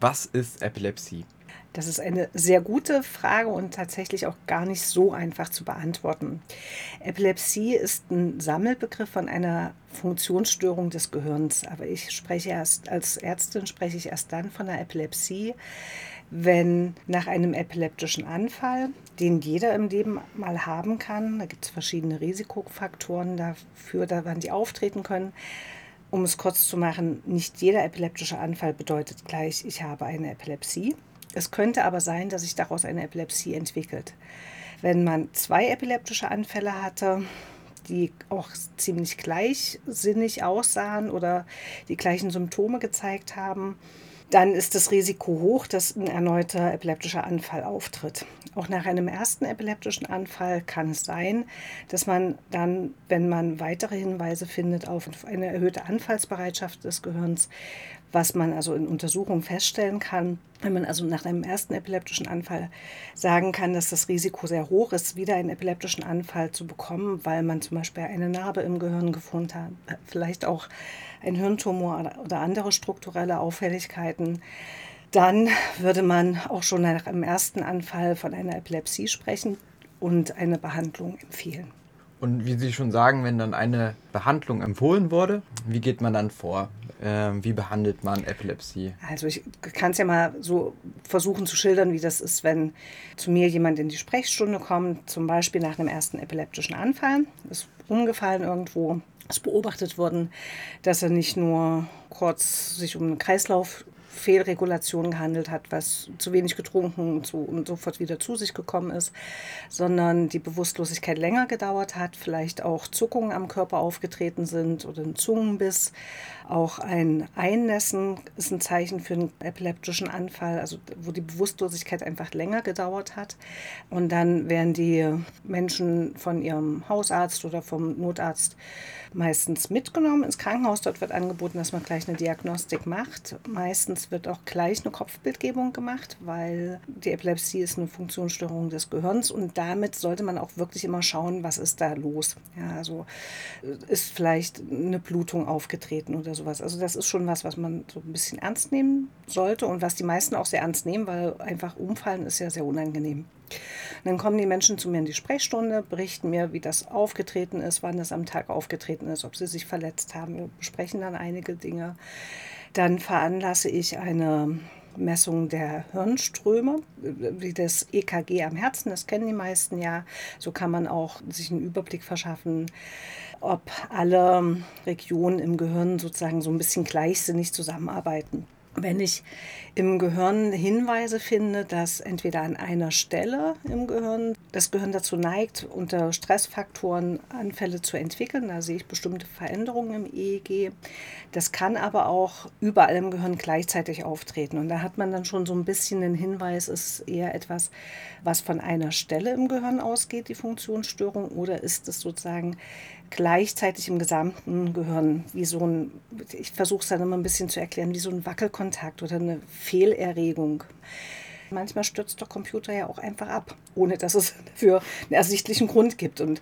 Was ist Epilepsie? Das ist eine sehr gute Frage und tatsächlich auch gar nicht so einfach zu beantworten. Epilepsie ist ein Sammelbegriff von einer Funktionsstörung des Gehirns. Aber ich spreche erst als Ärztin spreche ich erst dann von einer Epilepsie, wenn nach einem epileptischen Anfall, den jeder im Leben mal haben kann, da gibt es verschiedene Risikofaktoren dafür, da wann die auftreten können. Um es kurz zu machen, nicht jeder epileptische Anfall bedeutet gleich, ich habe eine Epilepsie. Es könnte aber sein, dass sich daraus eine Epilepsie entwickelt. Wenn man zwei epileptische Anfälle hatte, die auch ziemlich gleichsinnig aussahen oder die gleichen Symptome gezeigt haben, dann ist das Risiko hoch, dass ein erneuter epileptischer Anfall auftritt. Auch nach einem ersten epileptischen Anfall kann es sein, dass man dann, wenn man weitere Hinweise findet auf eine erhöhte Anfallsbereitschaft des Gehirns, was man also in Untersuchungen feststellen kann, wenn man also nach einem ersten epileptischen Anfall sagen kann, dass das Risiko sehr hoch ist, wieder einen epileptischen Anfall zu bekommen, weil man zum Beispiel eine Narbe im Gehirn gefunden hat, vielleicht auch ein Hirntumor oder andere strukturelle Auffälligkeiten, dann würde man auch schon nach einem ersten Anfall von einer Epilepsie sprechen und eine Behandlung empfehlen. Und wie Sie schon sagen, wenn dann eine Behandlung empfohlen wurde, wie geht man dann vor? Ähm, wie behandelt man Epilepsie? Also ich kann es ja mal so versuchen zu schildern, wie das ist, wenn zu mir jemand in die Sprechstunde kommt, zum Beispiel nach einem ersten epileptischen Anfall, ist umgefallen irgendwo, ist beobachtet worden, dass er nicht nur kurz sich um einen Kreislauf Fehlregulation gehandelt hat, was zu wenig getrunken zu, und sofort wieder zu sich gekommen ist, sondern die Bewusstlosigkeit länger gedauert hat, vielleicht auch Zuckungen am Körper aufgetreten sind oder ein Zungenbiss. Auch ein Einnässen ist ein Zeichen für einen epileptischen Anfall, also wo die Bewusstlosigkeit einfach länger gedauert hat. Und dann werden die Menschen von ihrem Hausarzt oder vom Notarzt meistens mitgenommen ins Krankenhaus. Dort wird angeboten, dass man gleich eine Diagnostik macht. Meistens wird auch gleich eine Kopfbildgebung gemacht, weil die Epilepsie ist eine Funktionsstörung des Gehirns und damit sollte man auch wirklich immer schauen, was ist da los. Ja, also äh, ist vielleicht eine Blutung aufgetreten oder sowas. Also das ist schon was, was man so ein bisschen ernst nehmen sollte und was die meisten auch sehr ernst nehmen, weil einfach umfallen ist ja sehr unangenehm. Dann kommen die Menschen zu mir in die Sprechstunde, berichten mir, wie das aufgetreten ist, wann es am Tag aufgetreten ist, ob sie sich verletzt haben. Wir besprechen dann einige Dinge. Dann veranlasse ich eine Messung der Hirnströme, wie das EKG am Herzen, das kennen die meisten ja. So kann man auch sich einen Überblick verschaffen, ob alle Regionen im Gehirn sozusagen so ein bisschen gleichsinnig zusammenarbeiten. Wenn ich im Gehirn Hinweise finde, dass entweder an einer Stelle im Gehirn das Gehirn dazu neigt, unter Stressfaktoren Anfälle zu entwickeln, da sehe ich bestimmte Veränderungen im EEG. Das kann aber auch überall im Gehirn gleichzeitig auftreten. Und da hat man dann schon so ein bisschen den Hinweis, ist eher etwas, was von einer Stelle im Gehirn ausgeht, die Funktionsstörung, oder ist es sozusagen gleichzeitig im gesamten Gehirn, wie so ein, ich versuche es dann immer ein bisschen zu erklären, wie so ein Wackelkontakt oder eine Fehlerregung. Manchmal stürzt der Computer ja auch einfach ab, ohne dass es dafür einen ersichtlichen Grund gibt. Und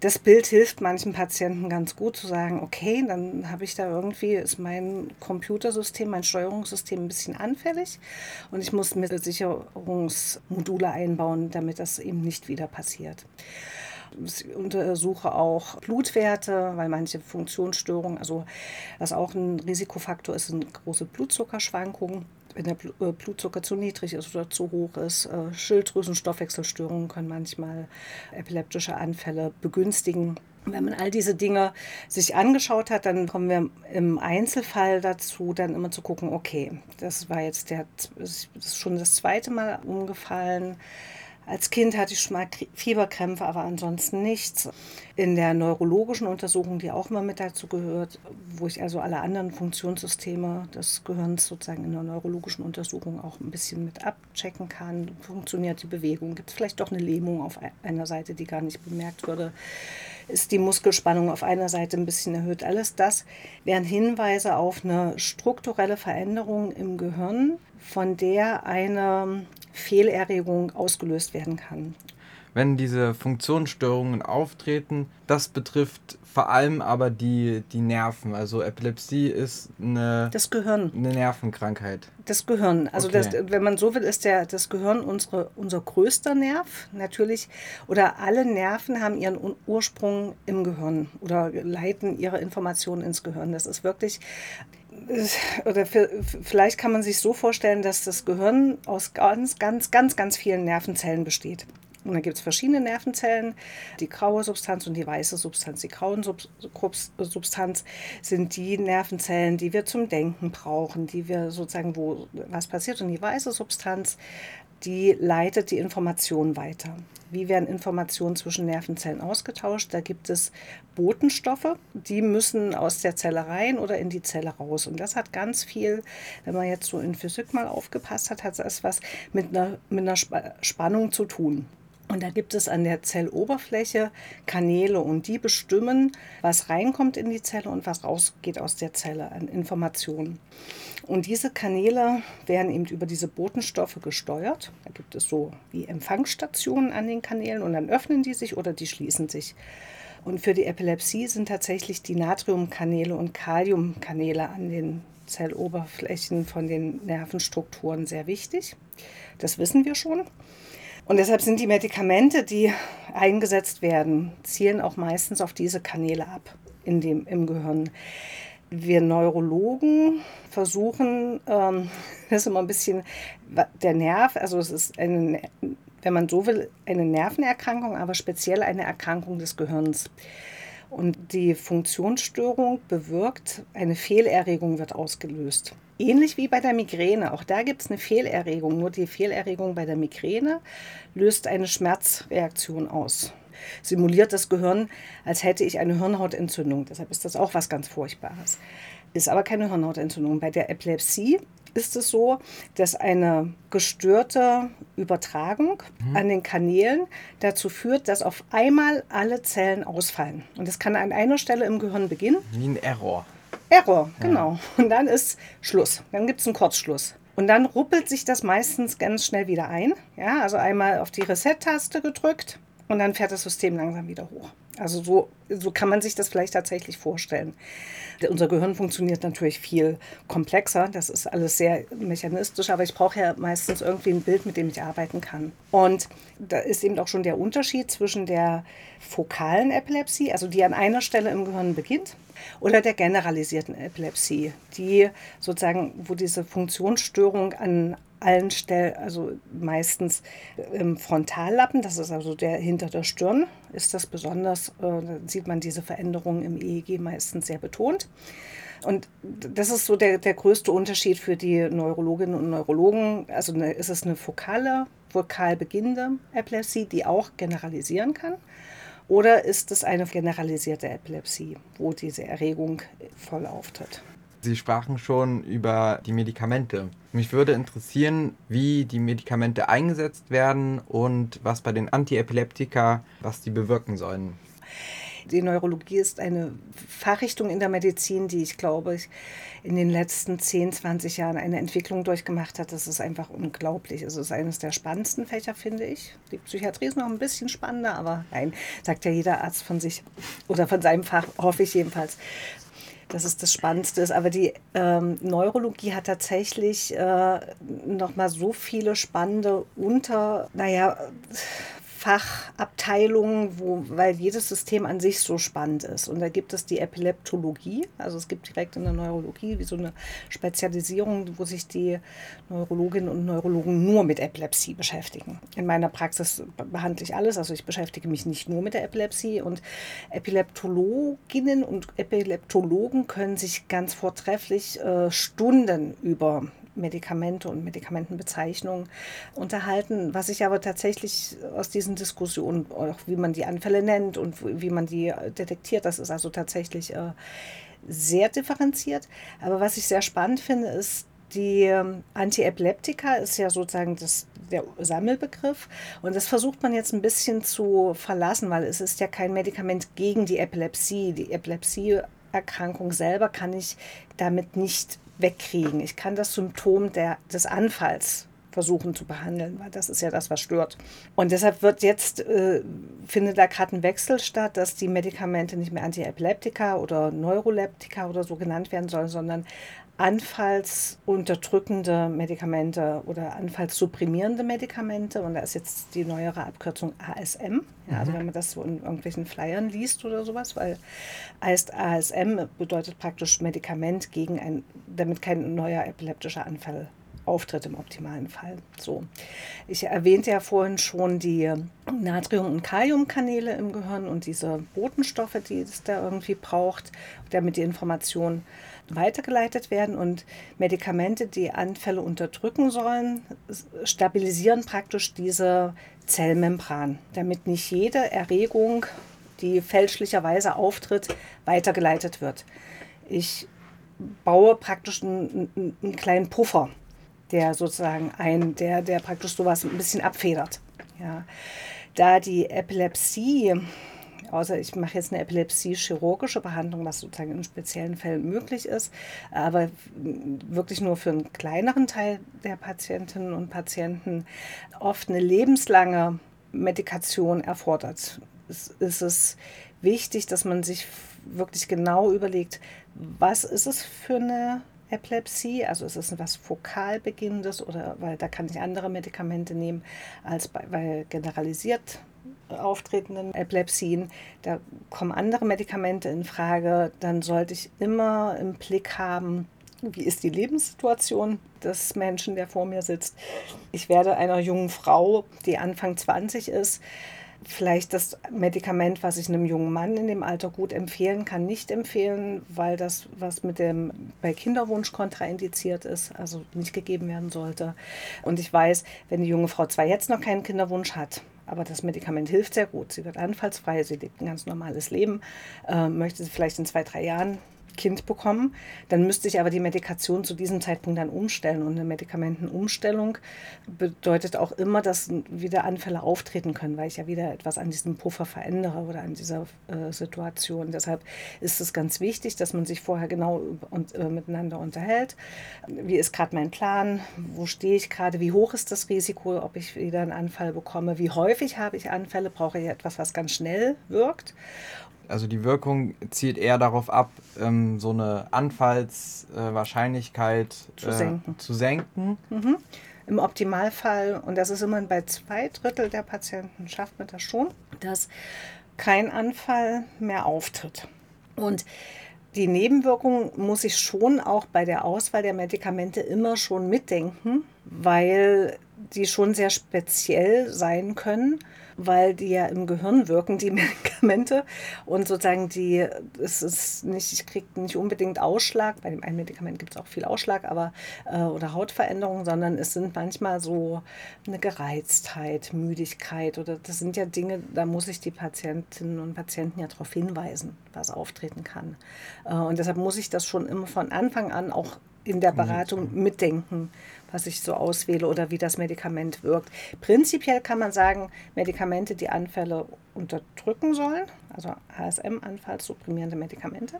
das Bild hilft manchen Patienten ganz gut zu sagen, okay, dann habe ich da irgendwie, ist mein Computersystem, mein Steuerungssystem ein bisschen anfällig und ich muss mir Sicherungsmodule einbauen, damit das eben nicht wieder passiert. Ich untersuche auch Blutwerte, weil manche Funktionsstörungen, also was auch ein Risikofaktor ist, sind große Blutzuckerschwankungen. Wenn der äh, Blutzucker zu niedrig ist oder zu hoch ist, äh, Schilddrüsenstoffwechselstörungen können manchmal epileptische Anfälle begünstigen. Wenn man all diese Dinge sich angeschaut hat, dann kommen wir im Einzelfall dazu, dann immer zu gucken, okay, das war jetzt der, das ist schon das zweite Mal umgefallen als Kind hatte ich schon mal Fieberkrämpfe, aber ansonsten nichts. In der neurologischen Untersuchung, die auch immer mit dazu gehört, wo ich also alle anderen Funktionssysteme des Gehirns sozusagen in der neurologischen Untersuchung auch ein bisschen mit abchecken kann. Funktioniert die Bewegung? Gibt es vielleicht doch eine Lähmung auf einer Seite, die gar nicht bemerkt wurde? Ist die Muskelspannung auf einer Seite ein bisschen erhöht? Alles das wären Hinweise auf eine strukturelle Veränderung im Gehirn, von der eine Fehlerregung ausgelöst werden kann. Wenn diese Funktionsstörungen auftreten, das betrifft vor allem aber die, die Nerven. Also Epilepsie ist eine, das Gehirn. eine Nervenkrankheit. Das Gehirn. Also Okay. das, wenn man so will, ist der, das Gehirn unsere, unser größter Nerv. Natürlich. Oder alle Nerven haben ihren Ur- Ursprung im Gehirn oder leiten ihre Informationen ins Gehirn. Das ist wirklich oder für, vielleicht kann man sich so vorstellen, dass das Gehirn aus ganz, ganz, ganz, ganz vielen Nervenzellen besteht. Und da gibt es verschiedene Nervenzellen, die graue Substanz und die weiße Substanz. Die grauen Sub Subs- Substanz sind die Nervenzellen, die wir zum Denken brauchen, die wir sozusagen, wo was passiert. Und die weiße Substanz, die leitet die Information weiter. Wie werden Informationen zwischen Nervenzellen ausgetauscht? Da gibt es Botenstoffe, die müssen aus der Zelle rein oder in die Zelle raus. Und das hat ganz viel, wenn man jetzt so in Physik mal aufgepasst hat, hat das was mit einer, mit einer Spa- Spannung zu tun. Und da gibt es an der Zelloberfläche Kanäle und die bestimmen, was reinkommt in die Zelle und was rausgeht aus der Zelle an Informationen. Und diese Kanäle werden eben über diese Botenstoffe gesteuert. Da gibt es so wie Empfangsstationen an den Kanälen und dann öffnen die sich oder die schließen sich. Und für die Epilepsie sind tatsächlich die Natriumkanäle und Kaliumkanäle an den Zelloberflächen von den Nervenstrukturen sehr wichtig. Das wissen wir schon. Und deshalb sind die Medikamente, die eingesetzt werden, zielen auch meistens auf diese Kanäle ab in dem, im Gehirn. Wir Neurologen versuchen, ähm, das ist immer ein bisschen der Nerv, also es ist eine, wenn man so will, eine Nervenerkrankung, aber speziell eine Erkrankung des Gehirns. Und die Funktionsstörung bewirkt, eine Fehlerregung wird ausgelöst. Ähnlich wie bei der Migräne. Auch da gibt es eine Fehlerregung. Nur die Fehlerregung bei der Migräne löst eine Schmerzreaktion aus. Simuliert das Gehirn, als hätte ich eine Hirnhautentzündung. Deshalb ist das auch was ganz Furchtbares. Ist aber keine Hirnhautentzündung. Bei der Epilepsie ist es so, dass eine gestörte Übertragung an den Kanälen dazu führt, dass auf einmal alle Zellen ausfallen. Und das kann an einer Stelle im Gehirn beginnen. Wie ein Error. Error, genau. Und dann ist Schluss. Dann gibt es einen Kurzschluss. Und dann ruppelt sich das meistens ganz schnell wieder ein. Ja, also einmal auf die Reset-Taste gedrückt und dann fährt das System langsam wieder hoch. Also so, so kann man sich das vielleicht tatsächlich vorstellen. Unser Gehirn funktioniert natürlich viel komplexer. Das ist alles sehr mechanistisch, aber ich brauche ja meistens irgendwie ein Bild, mit dem ich arbeiten kann. Und da ist eben auch schon der Unterschied zwischen der fokalen Epilepsie, also die an einer Stelle im Gehirn beginnt, oder der generalisierten Epilepsie, die sozusagen, wo diese Funktionsstörung an allen Stellen, also meistens im Frontallappen, das ist also der hinter der Stirn, ist das besonders, äh, da sieht man diese Veränderungen im EEG meistens sehr betont. Und das ist so der, der größte Unterschied für die Neurologinnen und Neurologen. Also eine, ist es eine fokale, vokal beginnende Epilepsie, die auch generalisieren kann. Oder ist es eine generalisierte Epilepsie, wo diese Erregung voll auftritt? Sie sprachen schon über die Medikamente. Mich würde interessieren, wie die Medikamente eingesetzt werden und was bei den Antiepileptika, was die bewirken sollen. Die Neurologie ist eine Fachrichtung in der Medizin, die ich glaube, in den letzten 10, 20 Jahren eine Entwicklung durchgemacht hat. Das ist einfach unglaublich. Es ist eines der spannendsten Fächer, finde ich. Die Psychiatrie ist noch ein bisschen spannender, aber nein, sagt ja jeder Arzt von sich oder von seinem Fach, hoffe ich jedenfalls. Dass es das Spannendste ist. Aber die ähm, Neurologie hat tatsächlich äh, nochmal so viele spannende Unter, naja, Fachabteilungen, wo, weil jedes System an sich so spannend ist. Und da gibt es die Epileptologie, also es gibt direkt in der Neurologie wie so eine Spezialisierung, wo sich die Neurologinnen und Neurologen nur mit Epilepsie beschäftigen. In meiner Praxis behandle ich alles, also ich beschäftige mich nicht nur mit der Epilepsie und Epileptologinnen und Epileptologen können sich ganz vortrefflich äh, Stunden über Medikamente und Medikamentenbezeichnungen unterhalten. Was ich aber tatsächlich aus diesen Diskussionen, auch wie man die Anfälle nennt und wie man die detektiert, das ist also tatsächlich äh, sehr differenziert. Aber was ich sehr spannend finde, ist, die ähm, Antiepileptika ist ja sozusagen das, der Sammelbegriff und das versucht man jetzt ein bisschen zu verlassen, weil es ist ja kein Medikament gegen die Epilepsie. Die Epilepsieerkrankung selber kann ich damit nicht wegkriegen. Ich kann das Symptom der, des Anfalls versuchen zu behandeln, weil das ist ja das, was stört. Und deshalb wird jetzt, äh, findet da gerade ein Wechsel statt, dass die Medikamente nicht mehr Antiepileptika oder Neuroleptika oder so genannt werden sollen, sondern anfallsunterdrückende Medikamente oder anfallsupprimierende Medikamente. Und da ist jetzt die neuere Abkürzung ASM. Ja, also mhm. wenn man das so in irgendwelchen Flyern liest oder sowas, weil heißt ASM bedeutet praktisch Medikament gegen ein, damit kein neuer epileptischer Anfall auftritt im optimalen Fall. So. Ich erwähnte ja vorhin schon die Natrium- und Kaliumkanäle im Gehirn und diese Botenstoffe, die es da irgendwie braucht, damit die Informationen weitergeleitet werden. Und Medikamente, die Anfälle unterdrücken sollen, stabilisieren praktisch diese Zellmembran, damit nicht jede Erregung, die fälschlicherweise auftritt, weitergeleitet wird. Ich baue praktisch einen, einen kleinen Puffer der sozusagen ein, der, der praktisch sowas ein bisschen abfedert. Ja. Da die Epilepsie, außer ich mache jetzt eine Epilepsie-chirurgische Behandlung, was sozusagen in speziellen Fällen möglich ist, aber wirklich nur für einen kleineren Teil der Patientinnen und Patienten oft eine lebenslange Medikation erfordert. Ist es wichtig, dass man sich wirklich genau überlegt, was ist es für eine Epilepsie, also ist es was fokal beginnendes oder weil da kann ich andere Medikamente nehmen als bei, bei generalisiert auftretenden Epilepsien. Da kommen andere Medikamente in Frage. Dann sollte ich immer im Blick haben, wie ist die Lebenssituation des Menschen, der vor mir sitzt. Ich werde einer jungen Frau, die Anfang 20 ist, vielleicht das Medikament, was ich einem jungen Mann in dem Alter gut empfehlen kann, nicht empfehlen, weil das, was mit dem bei Kinderwunsch kontraindiziert ist, also nicht gegeben werden sollte. Und ich weiß, wenn die junge Frau zwar jetzt noch keinen Kinderwunsch hat, aber das Medikament hilft sehr gut. Sie wird anfallsfrei, sie lebt ein ganz normales Leben, äh, möchte sie vielleicht in zwei, drei Jahren Kind bekommen. Dann müsste ich aber die Medikation zu diesem Zeitpunkt dann umstellen. Und eine Medikamentenumstellung bedeutet auch immer, dass wieder Anfälle auftreten können, weil ich ja wieder etwas an diesem Puffer verändere oder an dieser äh, Situation. Deshalb ist es ganz wichtig, dass man sich vorher genau und, äh, miteinander unterhält. Wie ist gerade mein Plan? Wo stehe ich gerade? Wie hoch ist das Risiko, ob ich wieder einen Anfall bekomme? Wie häufig habe ich Anfälle? Brauche ich etwas, was ganz schnell wirkt? Also die Wirkung zielt eher darauf ab, ähm, so eine Anfallswahrscheinlichkeit äh, zu senken. Zu senken. Mhm. Im Optimalfall, und das ist immer bei zwei Drittel der Patienten, schafft man das schon, dass kein Anfall mehr auftritt. Und die Nebenwirkungen muss ich schon auch bei der Auswahl der Medikamente immer schon mitdenken, weil die schon sehr speziell sein können weil die ja im Gehirn wirken, die Medikamente. Und sozusagen die, es ist nicht, ich kriege nicht unbedingt Ausschlag, bei dem einen Medikament gibt es auch viel Ausschlag, aber äh, oder Hautveränderungen, sondern es sind manchmal so eine Gereiztheit, Müdigkeit oder das sind ja Dinge, da muss ich die Patientinnen und Patienten ja darauf hinweisen, was auftreten kann. Äh, und deshalb muss ich das schon immer von Anfang an auch in der Beratung mitdenken, was ich so auswähle oder wie das Medikament wirkt. Prinzipiell kann man sagen, Medikamente, die Anfälle unterdrücken sollen, also HSM-anfallsupprimierende Medikamente,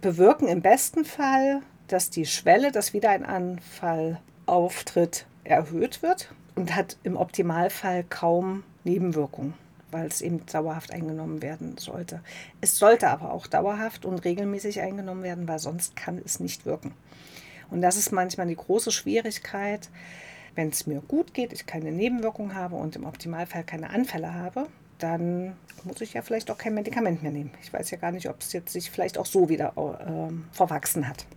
bewirken im besten Fall, dass die Schwelle, dass wieder ein Anfall auftritt, erhöht wird und hat im Optimalfall kaum Nebenwirkungen weil es eben dauerhaft eingenommen werden sollte. Es sollte aber auch dauerhaft und regelmäßig eingenommen werden, weil sonst kann es nicht wirken. Und das ist manchmal die große Schwierigkeit, wenn es mir gut geht, ich keine Nebenwirkungen habe und im Optimalfall keine Anfälle habe, dann muss ich ja vielleicht auch kein Medikament mehr nehmen. Ich weiß ja gar nicht, ob es jetzt sich vielleicht auch so wieder äh, verwachsen hat.